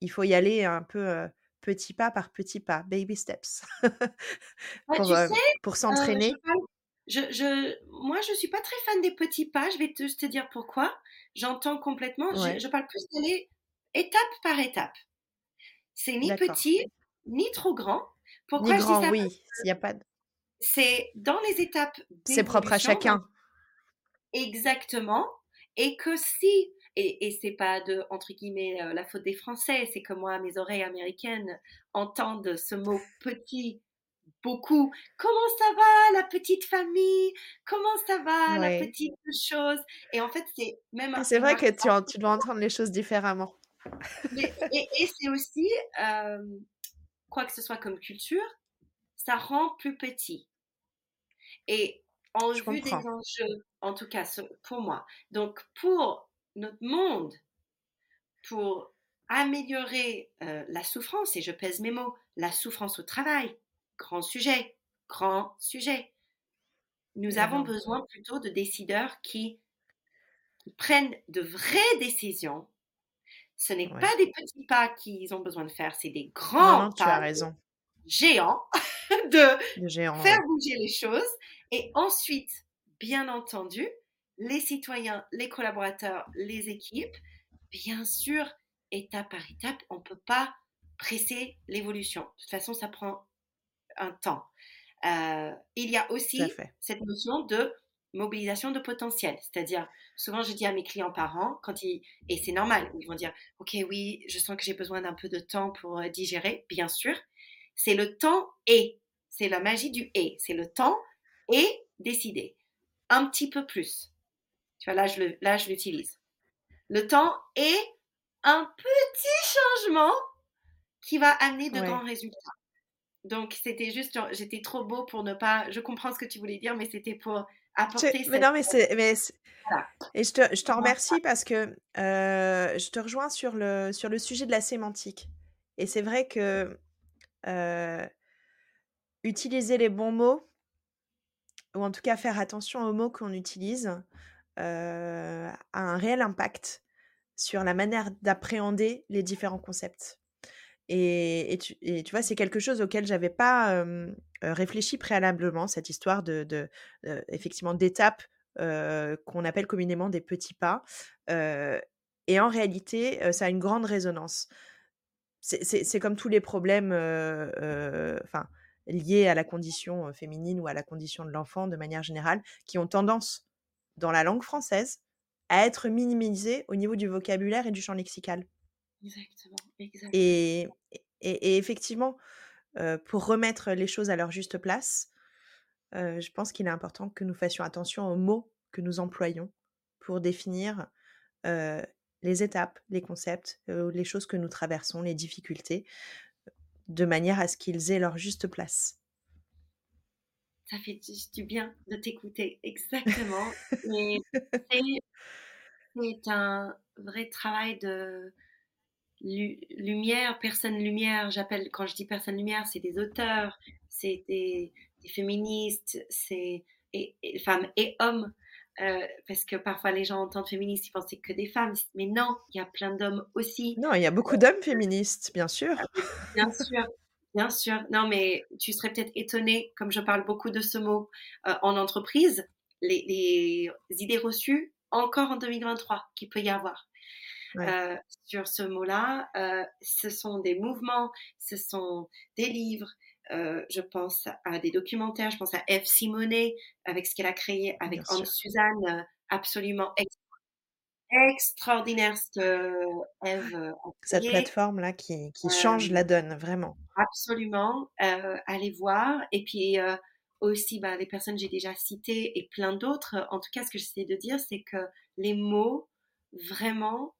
Speaker 1: il faut y aller un peu petit pas par petit pas, baby steps, [LAUGHS]
Speaker 2: pour,
Speaker 1: pour s'entraîner.
Speaker 2: Je, je, moi, je suis pas très fan des petits pas. Je vais te, te dire pourquoi. J'entends complètement. Je, parle plus d'aller étape par étape. C'est ni petit, ni trop grand.
Speaker 1: Pourquoi ni grand, oui. Il a pas.
Speaker 2: C'est dans les étapes.
Speaker 1: C'est propre à chacun.
Speaker 2: Exactement. Et que si et, et c'est pas de entre guillemets euh, la faute des Français, c'est que moi mes oreilles américaines entendent ce mot petit beaucoup. Comment ça va la petite famille? Comment ça va la petite chose? Et en fait, c'est même.
Speaker 1: C'est vrai que tu, tu, dois entendre les choses différemment.
Speaker 2: et, c'est aussi, euh, quoi que ce soit comme culture, ça rend plus petit. Et en vue des enjeux, en tout cas pour moi, donc pour notre monde, pour améliorer euh, la souffrance, et je pèse mes mots, la souffrance au travail, grand sujet, grand sujet. Nous avons besoin plutôt de décideurs qui, prennent de vraies décisions. Ce n'est pas des petits pas qu'ils ont besoin de faire, c'est des grands
Speaker 1: pas. Tu as raison.
Speaker 2: Géants [LAUGHS] de, faire bouger les choses. Et ensuite, bien entendu, les citoyens, les collaborateurs, les équipes, bien sûr, étape par étape, on ne peut pas presser l'évolution. De toute façon, ça prend un temps. Euh, il y a aussi cette notion de mobilisation de potentiel. C'est-à-dire, souvent je dis à mes clients parents, quand ils, et c'est normal, ils vont dire, OK, oui, je sens que j'ai besoin d'un peu de temps pour euh, digérer, bien sûr. C'est le temps et, c'est la magie du et, c'est le temps et décider. Un petit peu plus. Tu vois, là, je, là, je l'utilise. Le temps et un petit changement qui va amener de grands résultats. Donc, c'était juste, j'étais trop beau pour ne pas, je comprends ce que tu voulais dire, mais c'était pour apporter.
Speaker 1: mais non, mais c'est. Mais Et je te, je te remercie parce que euh, je te rejoins sur le, sur le sujet de la sémantique. Et c'est vrai que utiliser les bons mots, ou en tout cas faire attention aux mots qu'on utilise, euh, a un réel impact sur la manière d'appréhender les différents concepts. Et, tu, vois, c'est quelque chose auquel j'avais pas réfléchi préalablement, cette histoire de effectivement d'étapes qu'on appelle communément des petits pas. et en réalité, ça a une grande résonance. C'est comme tous les problèmes, enfin liés à la condition féminine ou à la condition de l'enfant de manière générale, qui ont tendance, dans la langue française, à être minimisés au niveau du vocabulaire et du champ lexical.
Speaker 2: Exactement,
Speaker 1: Et, et, effectivement, pour remettre les choses à leur juste place, je pense qu'il est important que nous fassions attention aux mots que nous employons pour définir les étapes, les concepts, les choses que nous traversons, les difficultés, de manière à ce qu'ils aient leur juste place.
Speaker 2: Ça fait du bien de t'écouter, exactement. [LAUGHS] c'est un vrai travail de lumière, personne lumière. J'appelle, quand je dis personne lumière, c'est des auteurs, c'est des, féministes, c'est et, femmes et hommes. Euh, parce que parfois les gens entendent féministes, ils pensent que des femmes, mais non, il y a plein d'hommes aussi.
Speaker 1: Non, il y a beaucoup d'hommes féministes, bien sûr. Ah
Speaker 2: bien sûr, bien sûr. Non, mais tu serais peut-être étonné, comme je parle beaucoup de ce mot euh, en entreprise, les, les, idées reçues encore en 2023 qu'il peut y avoir. Euh, sur ce mot-là. Euh, ce sont des mouvements, ce sont des livres. Euh, je pense à des documentaires, je pense à Eve Simonet avec ce qu'elle a créé avec Anne-Suzanne, absolument extraordinaire ce que Eve
Speaker 1: Cette plateforme-là qui, qui change la donne, vraiment.
Speaker 2: Absolument. allez voir. Et puis aussi, bah, les personnes que j'ai déjà citées et plein d'autres. En tout cas, ce que j'essaie de dire, c'est que les mots, vraiment,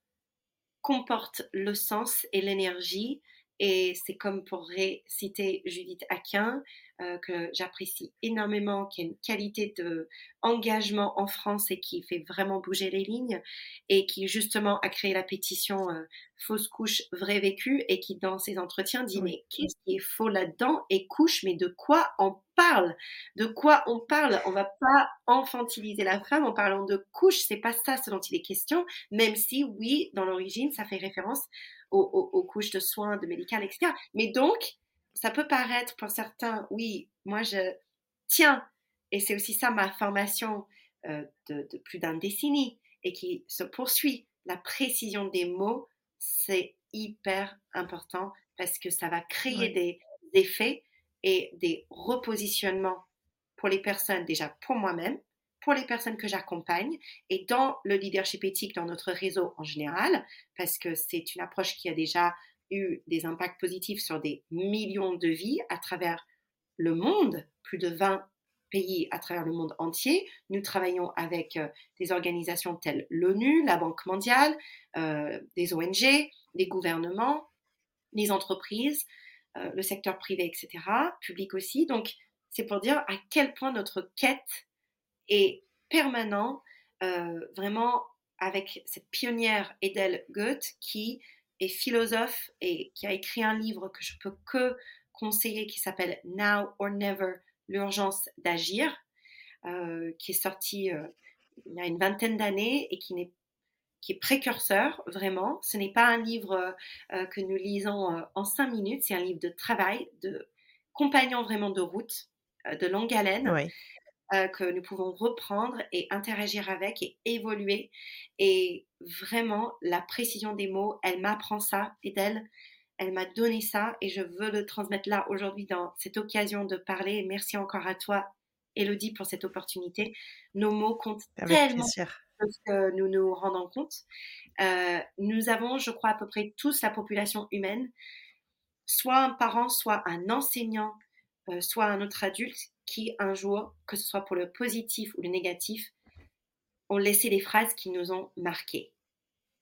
Speaker 2: comporte le sens et l'énergie. Et c'est comme pour réciter Judith Aquin, euh, que j'apprécie énormément, qui a une qualité de engagement en France et qui fait vraiment bouger les lignes et qui justement a créé la pétition euh, fausse couche vrai vécu et qui dans ses entretiens dit mais qu'est-ce qui est faux là-dedans et couche mais de quoi on parle? De quoi on parle? On va pas infantiliser la femme en parlant de couche, c'est pas ça ce dont il est question, même si oui dans l'origine ça fait référence aux, aux couches de soins, de médical, etc. Mais donc ça peut paraître pour certains, oui, moi je tiens, et c'est aussi ça ma formation euh, de, plus d'une décennie et qui se poursuit. La précision des mots, c'est hyper important parce que ça va créer des effets et des repositionnements pour les personnes, déjà pour moi-même, pour les personnes que j'accompagne et dans le leadership éthique dans notre réseau en général, parce que c'est une approche qui a déjà eu des impacts positifs sur des millions de vies à travers le monde, plus de 20 pays à travers le monde entier. Nous travaillons avec euh, des organisations telles l'ONU, la Banque mondiale, euh, des ONG, des gouvernements, les entreprises, euh, le secteur privé, etc., public aussi. Donc, c'est pour dire à quel point notre quête est permanente, vraiment avec cette pionnière Edel Goethe qui est philosophe et qui a écrit un livre que je peux que conseiller qui s'appelle Now or Never, l'urgence d'agir, euh, qui est sorti euh, il y a une vingtaine d'années et qui, est, qui est précurseur vraiment. Ce n'est pas un livre euh, que nous lisons en cinq minutes, c'est un livre de travail, de compagnon vraiment de route, de longue haleine. Que nous pouvons reprendre et interagir avec et évoluer. Et vraiment, la précision des mots, elle m'apprend ça et d'elle, elle m'a donné ça et je veux le transmettre là aujourd'hui dans cette occasion de parler. Merci encore à toi, Elodie, pour cette opportunité. Nos mots comptent tellement parce que nous nous rendons compte. Euh, nous avons, je crois, à peu près tous la population humaine, soit un parent, soit un enseignant, euh, soit un autre adulte qui un jour, que ce soit pour le positif ou le négatif, ont laissé des phrases qui nous ont marqués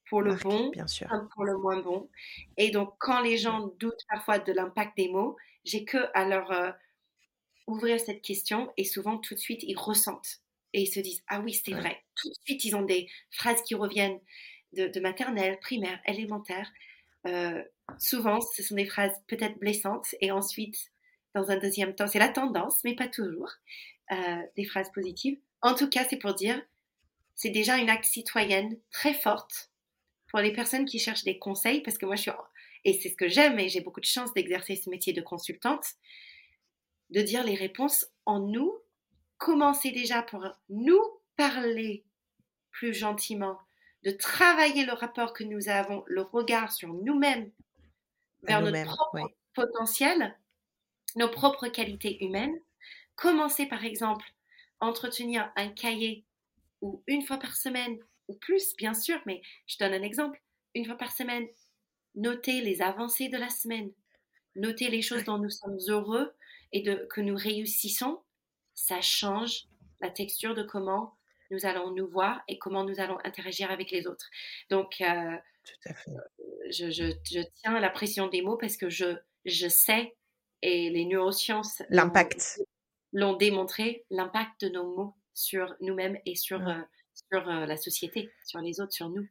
Speaker 2: pour le bon bien sûr. pour le moins bon. Et donc, quand les gens doutent parfois de l'impact des mots, j'ai que à leur euh, ouvrir cette question et souvent tout de suite ils ressentent et ils se disent ah oui c'est vrai. Tout de suite ils ont des phrases qui reviennent de, maternelle, primaire, élémentaire. Euh, souvent ce sont des phrases peut-être blessantes et ensuite dans un deuxième temps c'est la tendance mais pas toujours euh, des phrases positives. En tout cas c'est pour dire c'est déjà une acte citoyenne très forte pour les personnes qui cherchent des conseils, parce que moi je suis, et c'est ce que j'aime, et j'ai beaucoup de chance d'exercer ce métier de consultante, de dire les réponses en nous, commencer déjà pour nous parler plus gentiment, de travailler le rapport que nous avons, le regard sur nous-mêmes, vers notre propre potentiel, nos propres qualités humaines. Commencer par exemple, entretenir un cahier où une fois par semaine ou plus, bien sûr, mais je donne un exemple. Une fois par semaine, notez les avancées de la semaine, notez les choses dont nous sommes heureux et de, que nous réussissons. Ça change la texture de comment nous allons nous voir et comment nous allons interagir avec les autres. Donc, euh, Je, je, je, tiens à la pression des mots parce que je, je sais, et les neurosciences
Speaker 1: l'impact
Speaker 2: l'ont démontré, l'impact de nos mots sur nous-mêmes et sur, euh, sur euh, la société, sur les autres, sur nous.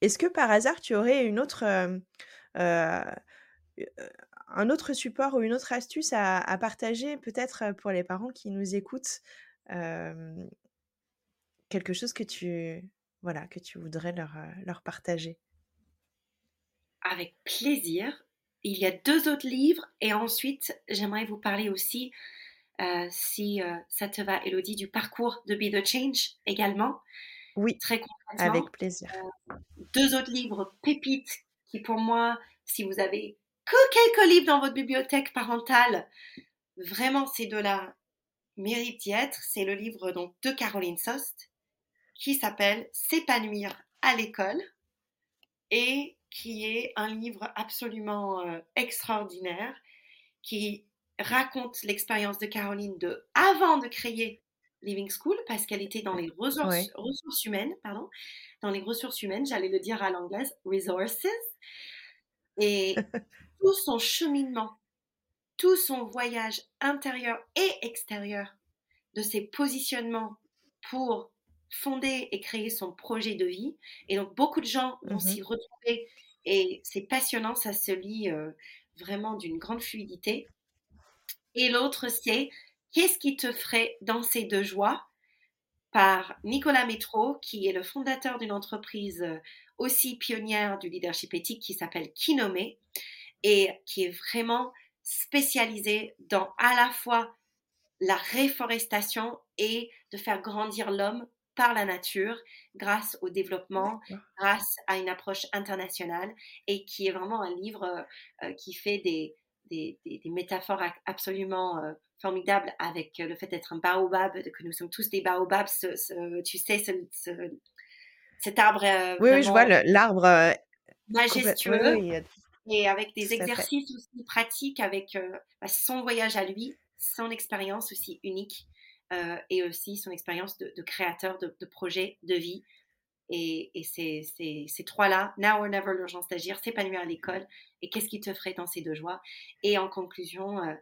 Speaker 1: Est-ce que par hasard tu aurais une autre, euh, un autre support ou une autre astuce à, partager, peut-être pour les parents qui nous écoutent, quelque chose que tu, voilà, que tu voudrais leur, leur partager?
Speaker 2: Avec plaisir. Il y a deux autres livres et ensuite j'aimerais vous parler aussi euh, si euh, ça te va, Elodie, du parcours de Be the Change également.
Speaker 1: Oui, très concrètement. Avec plaisir.
Speaker 2: Euh, deux autres livres pépites qui, pour moi, si vous avez que quelques livres dans votre bibliothèque parentale, vraiment ces deux-là méritent d'y être. C'est le livre donc, de Caroline Sost qui s'appelle S'épanouir à l'école et qui est un livre absolument extraordinaire qui raconte l'expérience de Caroline de avant de créer Living School parce qu'elle était dans les ressources, ressources humaines, pardon, dans les ressources humaines, j'allais le dire à l'anglaise, resources, et [LAUGHS] tout son cheminement, tout son voyage intérieur et extérieur de ses positionnements pour fonder et créer son projet de vie. Et donc beaucoup de gens vont mm-hmm. s'y retrouver et c'est passionnant, ça se lit euh, vraiment d'une grande fluidité. Et l'autre, c'est Qu'est-ce qui te ferait danser de joie? par Nicolas Métro, qui est le fondateur d'une entreprise euh, aussi pionnière du leadership éthique qui s'appelle Kinomé et qui est vraiment spécialisé dans à la fois la réforestation et de faire grandir l'homme par la nature grâce au développement, grâce à une approche internationale et qui est vraiment un livre euh, euh, qui fait des, des, métaphores absolument euh, formidables avec le fait d'être un baobab, que nous sommes tous des baobabs, tu sais, cet arbre.
Speaker 1: Euh, oui, je vois l'arbre
Speaker 2: majestueux. et avec des exercices aussi pratiques, avec bah, son voyage à lui, son expérience aussi unique. Et aussi son expérience de, créateur de, de projets de vie. Et, ces, trois-là, now or never, l'urgence d'agir, s'épanouir à l'école, et qu'est-ce qui te ferait danser de joie Et en conclusion, euh,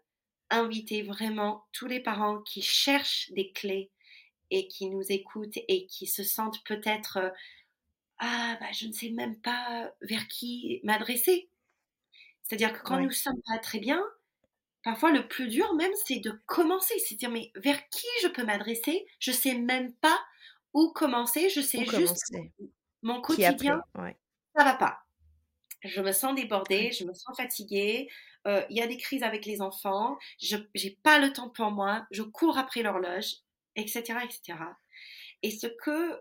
Speaker 2: inviter vraiment tous les parents qui cherchent des clés et qui nous écoutent et qui se sentent peut-être euh, ah, bah, je ne sais même pas vers qui m'adresser. C'est-à-dire que quand nous sommes pas très bien, parfois le plus dur même, c'est de commencer. C'est dire, mais vers qui je peux m'adresser? Je sais même pas où commencer. Je sais juste mon quotidien, ça va pas. Je me sens débordée, je me sens fatiguée. Euh, il y a des crises avec les enfants. Je n'ai pas le temps pour moi. Je cours après l'horloge, etc., etc. Et ce que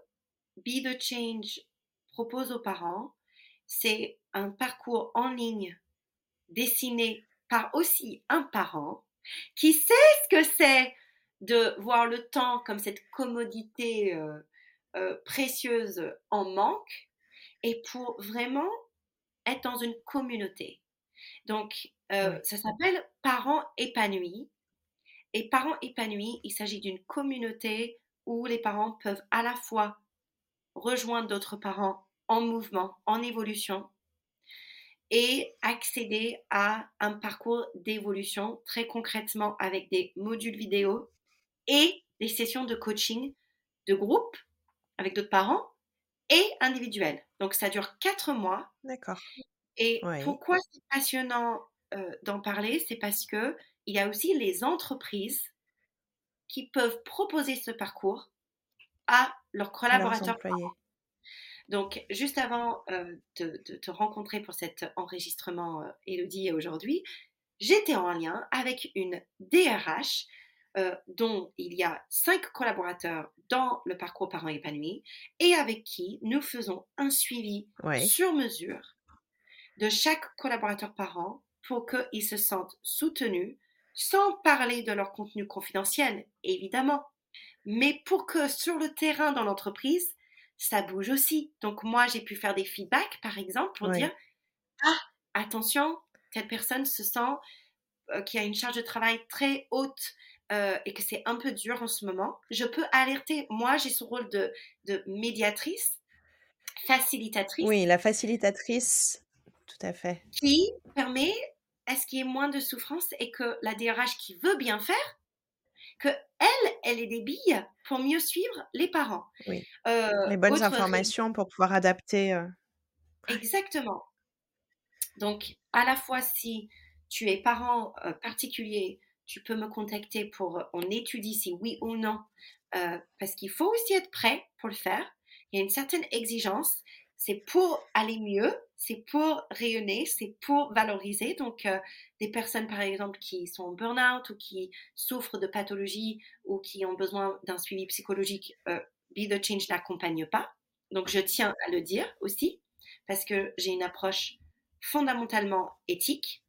Speaker 2: Be the Change propose aux parents, c'est un parcours en ligne dessiné par aussi un parent qui sait ce que c'est de voir le temps comme cette commodité euh, euh, précieuse en manque et pour vraiment être dans une communauté. Donc, euh, ça s'appelle Parents épanouis. Et Parents épanouis, il s'agit d'une communauté où les parents peuvent à la fois rejoindre d'autres parents en mouvement, en évolution, et accéder à un parcours d'évolution très concrètement avec des modules vidéo et des sessions de coaching de groupe avec d'autres parents et individuels. Donc ça dure quatre mois.
Speaker 1: D'accord.
Speaker 2: Et pourquoi c'est passionnant euh, d'en parler, c'est parce que il y a aussi les entreprises qui peuvent proposer ce parcours à leurs collaborateurs. Donc, juste avant euh, de, te rencontrer pour cet enregistrement, euh, Elodie, aujourd'hui, j'étais en lien avec une DRH euh, dont il y a cinq collaborateurs dans le parcours parents épanouis et avec qui nous faisons un suivi sur mesure de chaque collaborateur parent pour qu'ils se sentent soutenus sans parler de leur contenu confidentiel, évidemment, mais pour que sur le terrain dans l'entreprise, ça bouge aussi. Donc moi, j'ai pu faire des feedbacks, par exemple, pour dire, ah, attention, cette personne se sent euh, qu'il y a une charge de travail très haute euh, et que c'est un peu dur en ce moment. Je peux alerter, moi, j'ai ce rôle de, de médiatrice, facilitatrice.
Speaker 1: Oui, la facilitatrice, tout à fait.
Speaker 2: Qui permet à ce qu'il y ait moins de souffrance et que la DRH qui veut bien faire que elle, elle ait des billes pour mieux suivre les parents.
Speaker 1: Oui. Euh, les bonnes informations pour pouvoir adapter. Euh,
Speaker 2: Exactement. Donc, à la fois si tu es parent euh, particulier, tu peux me contacter pour on étudie si oui ou non, parce qu'il faut aussi être prêt pour le faire. Il y a une certaine exigence. C'est pour aller mieux, c'est pour rayonner, c'est pour valoriser. Donc, euh, des personnes, par exemple, qui sont en burn-out ou qui souffrent de pathologies ou qui ont besoin d'un suivi psychologique, euh, Be the Change n'accompagne pas. Donc, je tiens à le dire aussi, parce que j'ai une approche fondamentalement éthique.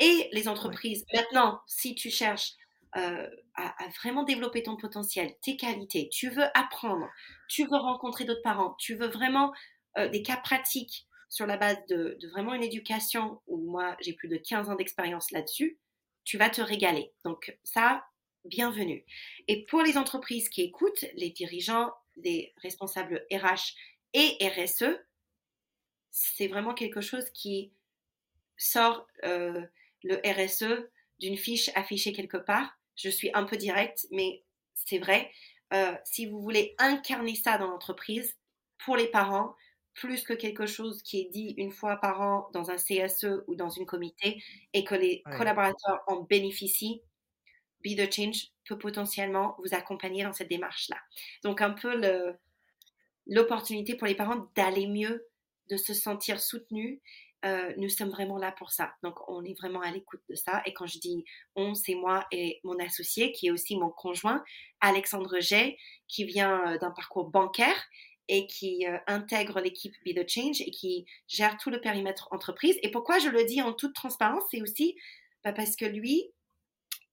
Speaker 2: Et les entreprises, maintenant, si tu cherches euh, à, vraiment développer ton potentiel, tes qualités, tu veux apprendre, tu veux rencontrer d'autres parents, tu veux vraiment des cas pratiques sur la base de, vraiment une éducation où moi j'ai plus de 15 ans d'expérience là-dessus, tu vas te régaler. Donc ça, bienvenue. Et pour les entreprises qui écoutent, les dirigeants, les responsables RH et RSE, c'est vraiment quelque chose qui sort euh, le RSE d'une fiche affichée quelque part. Je suis un peu directe, mais c'est vrai. Euh, si vous voulez incarner ça dans l'entreprise, pour les parents, plus que quelque chose qui est dit une fois par an dans un CSE ou dans une comité et que les collaborateurs en bénéficient, Be the Change peut potentiellement vous accompagner dans cette démarche-là. Donc un peu l'opportunité pour les parents d'aller mieux, de se sentir soutenus. Euh, nous sommes vraiment là pour ça. Donc on est vraiment à l'écoute de ça. Et quand je dis on, c'est moi et mon associé qui est aussi mon conjoint, Alexandre Jay, qui vient euh, d'un parcours bancaire et qui euh, intègre l'équipe Be the Change et qui gère tout le périmètre entreprise. Et pourquoi je le dis en toute transparence, c'est aussi bah, parce que lui,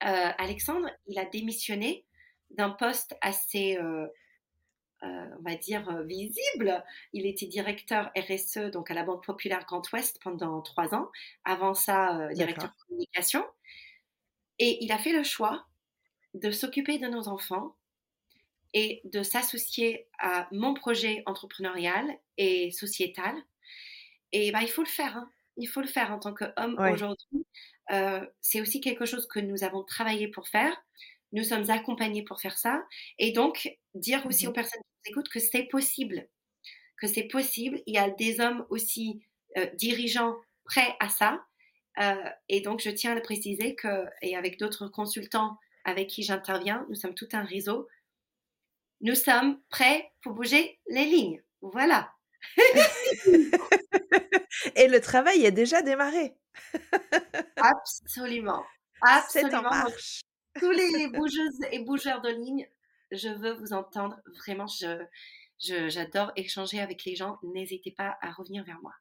Speaker 2: euh, Alexandre, il a démissionné d'un poste assez, euh, on va dire, visible. Il était directeur RSE donc à la Banque Populaire Grand Ouest pendant trois ans. Avant ça, directeur de communication. Et il a fait le choix de s'occuper de nos enfants et de s'associer à mon projet entrepreneurial et sociétal. Et bah, il faut le faire. Hein. Il faut le faire en tant qu'homme aujourd'hui. Euh, c'est aussi quelque chose que nous avons travaillé pour faire. Nous sommes accompagnés pour faire ça. Et donc, dire aussi mmh aux personnes qui nous écoutent que c'est possible. que c'est possible. Il y a des hommes aussi euh, dirigeants prêts à ça. Euh, et donc, je tiens à le préciser que, et avec d'autres consultants avec qui j'interviens, nous sommes tout un réseau, nous sommes prêts pour bouger les lignes. Voilà. [LAUGHS]
Speaker 1: et le travail est déjà démarré. [LAUGHS]
Speaker 2: Absolument. Absolument. En marche. Tous les [LAUGHS] bougeuses et bougeurs de lignes, je veux vous entendre. Vraiment, je, j'adore échanger avec les gens. N'hésitez pas à revenir vers moi.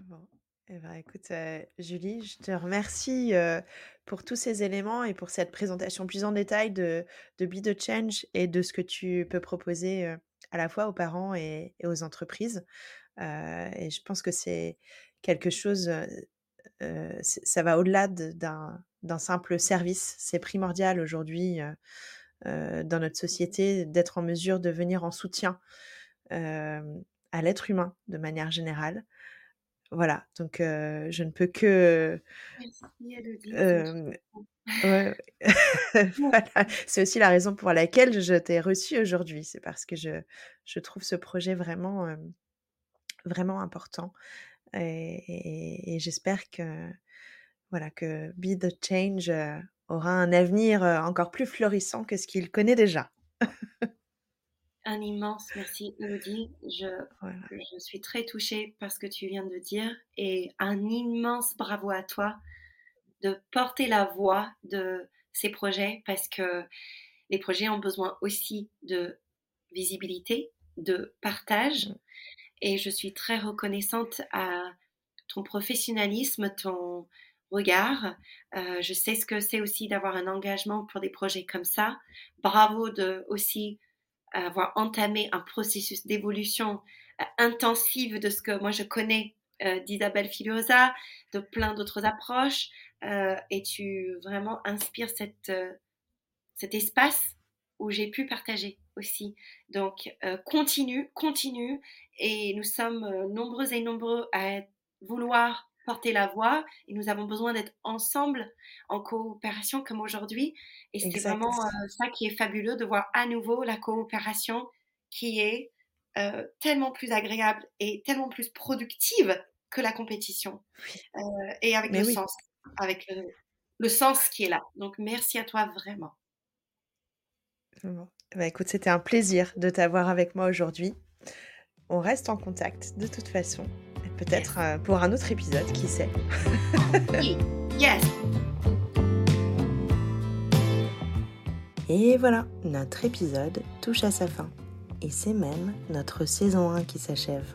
Speaker 1: Bon. Eh ben, écoute, euh, Julie, je te remercie euh, pour tous ces éléments et pour cette présentation plus en détail de, de Be the Change et de ce que tu peux proposer euh, à la fois aux parents et, aux entreprises. et je pense que c'est quelque chose, ça va au-delà d'un simple service. C'est primordial aujourd'hui dans notre société d'être en mesure de venir en soutien à l'être humain de manière générale. Voilà, donc je ne peux que. [LAUGHS] [LAUGHS] [LAUGHS] C'est aussi la raison pour laquelle je t'ai reçu aujourd'hui. C'est parce que je, je, trouve ce projet vraiment, vraiment important. Et, j'espère que, voilà, que Be the Change aura un avenir encore plus florissant que ce qu'il connaît déjà.
Speaker 2: Un immense merci, Elodie. Je, je suis très touchée par ce que tu viens de dire et un immense bravo à toi de porter la voix de ces projets parce que les projets ont besoin aussi de visibilité, de partage. Mm. Et je suis très reconnaissante à ton professionnalisme, ton regard. Euh, je sais ce que c'est aussi d'avoir un engagement pour des projets comme ça. Bravo de aussi avoir entamé un processus d'évolution euh, intensive de ce que moi je connais euh, d'Isabelle Filiosa, de plein d'autres approches, euh, et tu vraiment inspires cette, cet espace où j'ai pu partager aussi. Donc continue, continue, et nous sommes nombreux et nombreux à vouloir porter la voix et nous avons besoin d'être ensemble en coopération comme aujourd'hui. Et c'est vraiment euh, ça qui est fabuleux de voir à nouveau la coopération qui est euh, tellement plus agréable et tellement plus productive que la compétition. Euh, et avec le sens, avec le, sens qui est là. Donc merci à toi vraiment.
Speaker 1: Bah, écoute, c'était un plaisir de t'avoir avec moi aujourd'hui. On reste en contact de toute façon. Peut-être euh, pour un autre épisode, qui sait.
Speaker 2: yes.
Speaker 1: Et voilà, notre épisode touche à sa fin. Et c'est même notre saison 1 qui s'achève.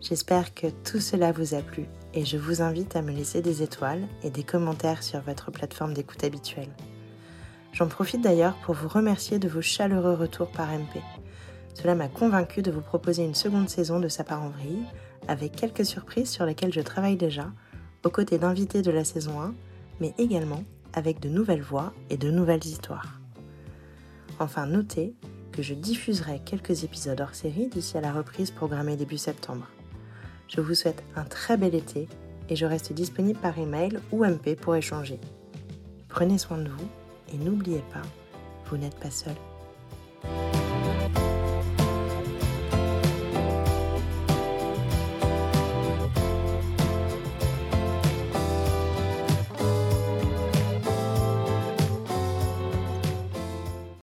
Speaker 1: J'espère que tout cela vous a plu et je vous invite à me laisser des étoiles et des commentaires sur votre plateforme d'écoute habituelle. J'en profite d'ailleurs pour vous remercier de vos chaleureux retours par MP. Cela m'a convaincu de vous proposer une seconde saison de Sa part en vrille avec quelques surprises sur lesquelles je travaille déjà, aux côtés d'invités de la saison 1, mais également avec de nouvelles voix et de nouvelles histoires. Enfin, notez que je diffuserai quelques épisodes hors série d'ici à la reprise programmée début septembre. Je vous souhaite un très bel été et je reste disponible par email ou MP pour échanger. Prenez soin de vous et n'oubliez pas, vous n'êtes pas seul.